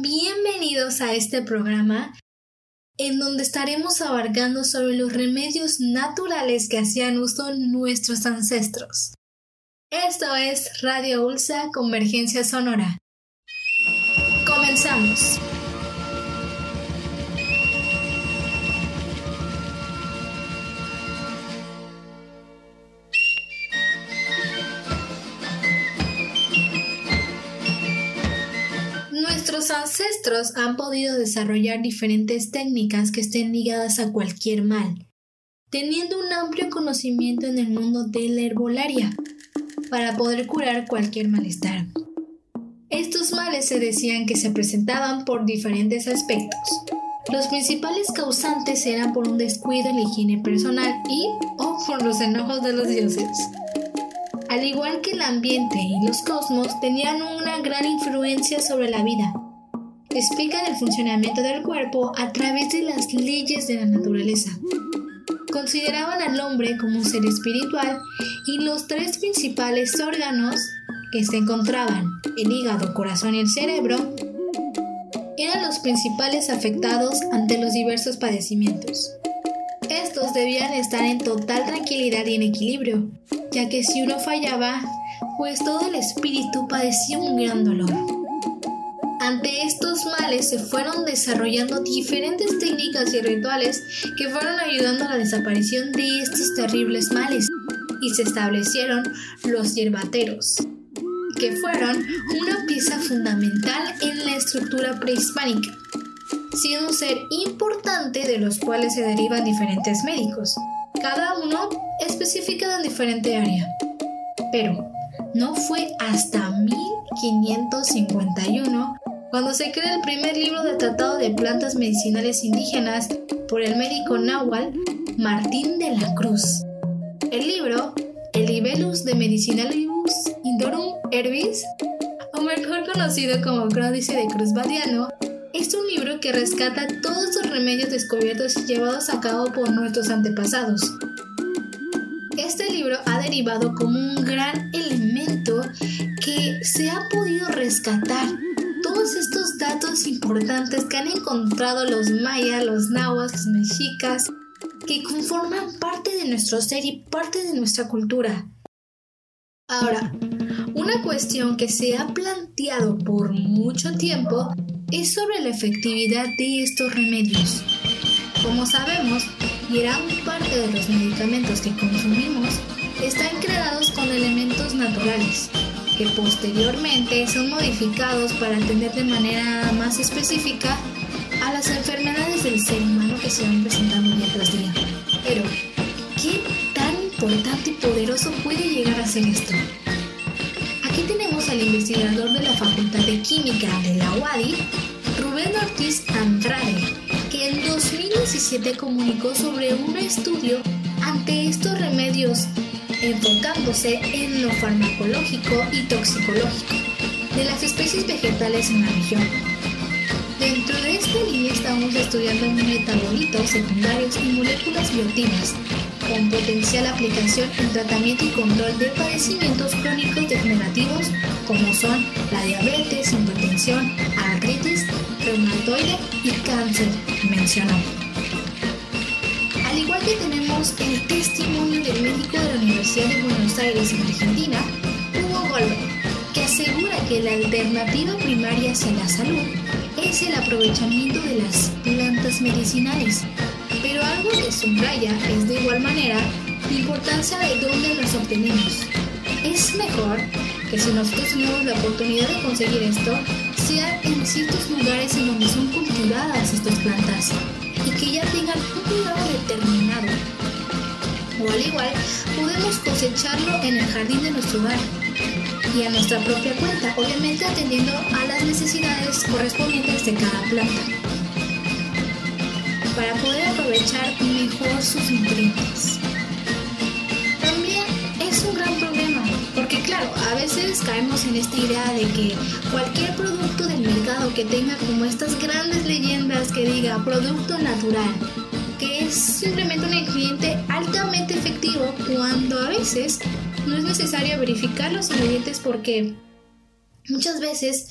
bienvenidos a este programa en donde estaremos abarcando sobre los remedios naturales que hacían uso nuestros ancestros. Esto es Radio Ulsa Convergencia Sonora. Comenzamos. Ancestros han podido desarrollar diferentes técnicas que estén ligadas a cualquier mal, teniendo un amplio conocimiento en el mundo de la herbolaria para poder curar cualquier malestar. Estos males se decían que se presentaban por diferentes aspectos. Los principales causantes eran por un descuido en la higiene personal y o por los enojos de los dioses. Al igual que el ambiente y los cosmos tenían una gran influencia sobre la vida. Explican el funcionamiento del cuerpo a través de las leyes de la naturaleza. Consideraban al hombre como un ser espiritual y los tres principales órganos que se encontraban, el hígado, corazón y el cerebro, eran los principales afectados ante los diversos padecimientos. Estos debían estar en total tranquilidad y en equilibrio, ya que si uno fallaba, pues todo el espíritu padecía un gran dolor. Ante estos males se fueron desarrollando diferentes técnicas y rituales que fueron ayudando a la desaparición de estos terribles males y se establecieron los hierbateros, que fueron una pieza fundamental en la estructura prehispánica, siendo un ser importante de los cuales se derivan diferentes médicos, cada uno especificado en diferente área. Pero no fue hasta 1551 cuando se crea el primer libro de tratado de plantas medicinales indígenas por el médico náhuatl Martín de la Cruz. El libro, El Libellus de Medicinalibus Indorum Herbis, o mejor conocido como Cródice de Cruz Badiano, es un libro que rescata todos los remedios descubiertos y llevados a cabo por nuestros antepasados. Este libro ha derivado como un gran elemento que se ha podido rescatar todos estos datos importantes que han encontrado los mayas, los nahuas, los mexicas, que conforman parte de nuestro ser y parte de nuestra cultura. Ahora, una cuestión que se ha planteado por mucho tiempo es sobre la efectividad de estos remedios. Como sabemos, gran parte de los medicamentos que consumimos están creados con elementos naturales, que posteriormente son modificados para atender de manera más específica a las enfermedades del ser humano que se van presentando día tras día. Pero, ¿qué tan importante y poderoso puede llegar a ser esto? Aquí tenemos al investigador de la Facultad de Química de la UADI, Rubén Ortiz Andrade, que en 2017 comunicó sobre un estudio ante estos remedios enfocándose en lo farmacológico y toxicológico de las especies vegetales en la región. Dentro de esta línea estamos estudiando metabolitos secundarios y moléculas bioactivas con potencial aplicación en tratamiento y control de padecimientos crónicos degenerativos como son la diabetes, hipertensión, artritis, reumatoide y cáncer, mencionó. Al igual que tenemos el testimonio médico de la Universidad de Buenos Aires en Argentina, Hugo Goldberg, que asegura que la alternativa primaria hacia la salud es el aprovechamiento de las plantas medicinales pero algo que subraya es de igual manera la importancia de dónde las obtenemos. Es mejor que si nosotros tenemos la oportunidad de conseguir esto, sea en ciertos lugares en donde son cultivadas estas plantas y que ya tengan un cuidado determinado. Al igual, podemos cosecharlo en el jardín de nuestro hogar y a nuestra propia cuenta, obviamente atendiendo a las necesidades correspondientes de cada planta para poder aprovechar mejor sus nutrientes. También es un gran problema, porque claro, a veces caemos en esta idea de que cualquier producto del mercado que tenga como estas grandes leyendas que diga producto natural, es simplemente un ingrediente altamente efectivo cuando a veces no es necesario verificar los ingredientes porque muchas veces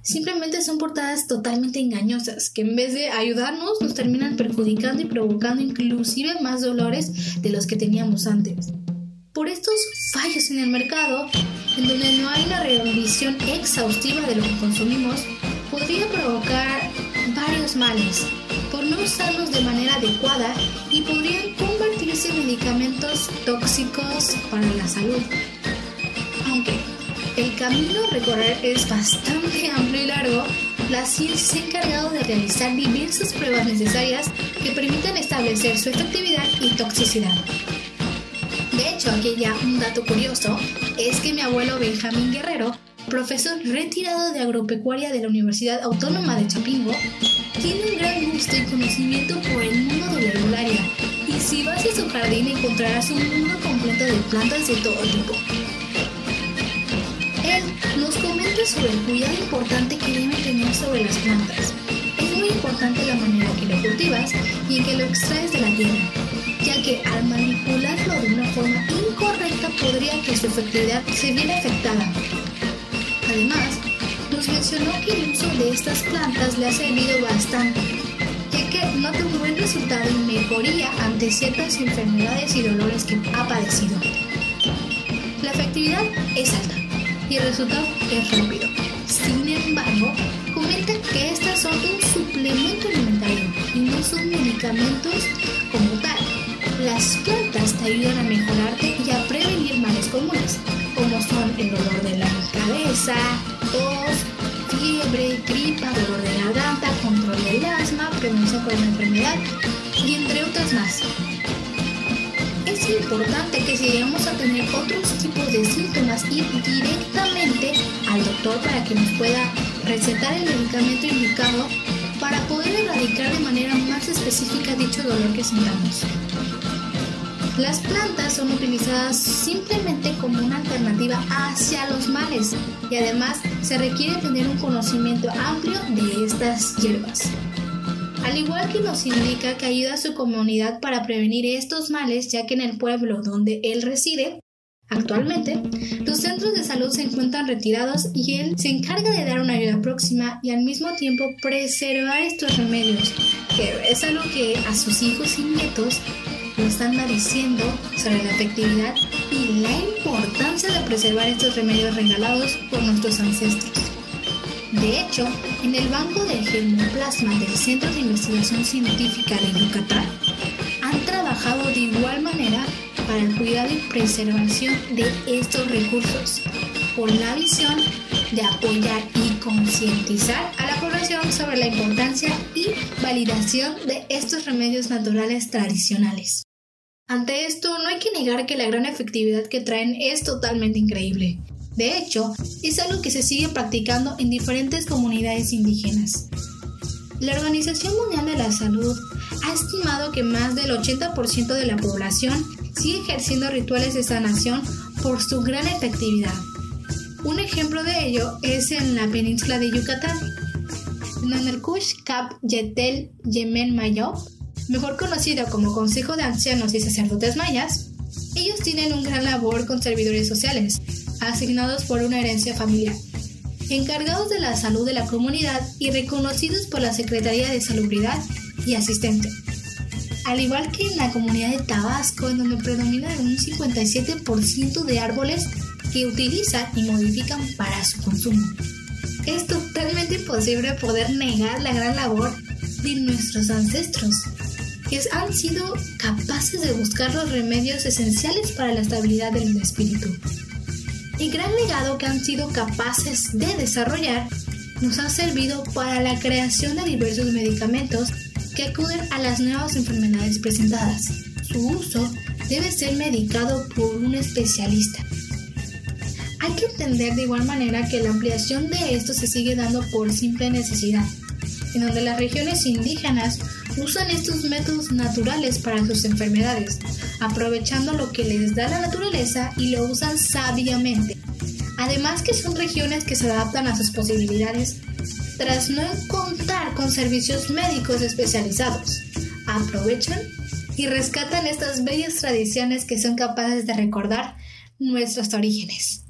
simplemente son portadas totalmente engañosas, que en vez de ayudarnos nos terminan perjudicando y provocando inclusive más dolores de los que teníamos antes. Por estos fallos en el mercado, en donde no hay una revisión exhaustiva de lo que consumimos, podría provocar varios males por no usarlos de manera adecuada y podrían convertirse en medicamentos tóxicos para la salud. Aunque el camino a recorrer es bastante amplio y largo. La ciencia se ha encargado de realizar diversas pruebas necesarias que permitan establecer su efectividad y toxicidad. De hecho, aquí ya un dato curioso es que mi abuelo Benjamín Guerrero, profesor retirado de agropecuaria de la Universidad Autónoma de Chapingo, tiene un gran gusto y conocimiento por el mundo de la herbolaria. Y si vas a su jardín encontrarás un mundo completo de plantas de todo tipo nos comenta sobre el cuidado importante que debe tener sobre las plantas. Es muy importante la manera que lo cultivas y en que lo extraes de la tierra, ya que al manipularlo de una forma incorrecta podría que su efectividad se viera afectada. Además, nos mencionó que el uso de estas plantas le ha servido bastante, ya que nota un buen resultado y mejoría ante ciertas enfermedades y dolores que ha padecido. La efectividad es alta y el resultado es rápido. Sin embargo, comenta que estas son un suplemento alimentario y no son medicamentos como tal. Las plantas te ayudan a mejorarte y a prevenir cabeza, tos, fiebre, gripa, dolor de garganta, control del asma, prevención por una enfermedad y entre otras más es importante que si llegamos a tener otros tipos de síntomas, ir directamente al doctor para que nos pueda recetar el medicamento indicado para poder erradicar de manera más específica dicho dolor que sintamos. Las plantas son utilizadas simplemente como una alternativa hacia los males y además se requiere tener un conocimiento amplio de estas hierbas. Al igual que nos indica que ayuda a su comunidad para prevenir estos males, ya que en el pueblo donde él reside, Actualmente, los centros de salud se encuentran retirados y él se encarga de dar una ayuda próxima y al mismo tiempo preservar estos remedios, que es algo que a sus hijos y nietos nos están diciendo sobre la efectividad y la importancia de preservar estos remedios regalados por nuestros ancestros. De hecho, en el Banco del Germoplasma del Centro de Investigación Científica de Yucatán han trabajado de igual manera para el cuidado y preservación de estos recursos, con la visión de apoyar y concientizar a la población sobre la importancia y validación de estos remedios naturales tradicionales. Ante esto, no hay que negar que la gran efectividad que traen es totalmente increíble. De hecho, es algo que se sigue practicando en diferentes comunidades indígenas. La Organización Mundial de la Salud ha estimado que más del 80% de la población sigue ejerciendo rituales de sanación por su gran efectividad. Un ejemplo de ello es en la península de Yucatán. En el Kush Kap Yetel Yemen Mayo, mejor conocido como Consejo de Ancianos y Sacerdotes Mayas, ellos tienen un gran labor con servidores sociales, asignados por una herencia familiar, encargados de la salud de la comunidad y reconocidos por la Secretaría de Salubridad y Asistente. Al igual que en la comunidad de Tabasco, en donde predomina un 57% de árboles que utilizan y modifican para su consumo. Es totalmente imposible poder negar la gran labor de nuestros ancestros, que han sido capaces de buscar los remedios esenciales para la estabilidad del espíritu y gran legado que han sido capaces de desarrollar nos ha servido para la creación de diversos medicamentos que acuden a las nuevas enfermedades presentadas. Su uso debe ser medicado por un especialista. Hay que entender de igual manera que la ampliación de esto se sigue dando por simple necesidad, en donde las regiones indígenas usan estos métodos naturales para sus enfermedades, aprovechando lo que les da la naturaleza y lo usan sabiamente. Además que son regiones que se adaptan a sus posibilidades tras no contar con servicios médicos especializados. Aprovechan y rescatan estas bellas tradiciones que son capaces de recordar nuestros orígenes.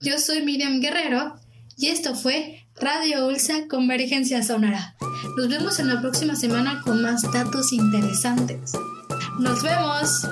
Yo soy Miriam Guerrero Y esto fue Radio Ulsa Convergencia Sonora. Nos vemos en la próxima semana con más datos interesantes. ¡Nos vemos!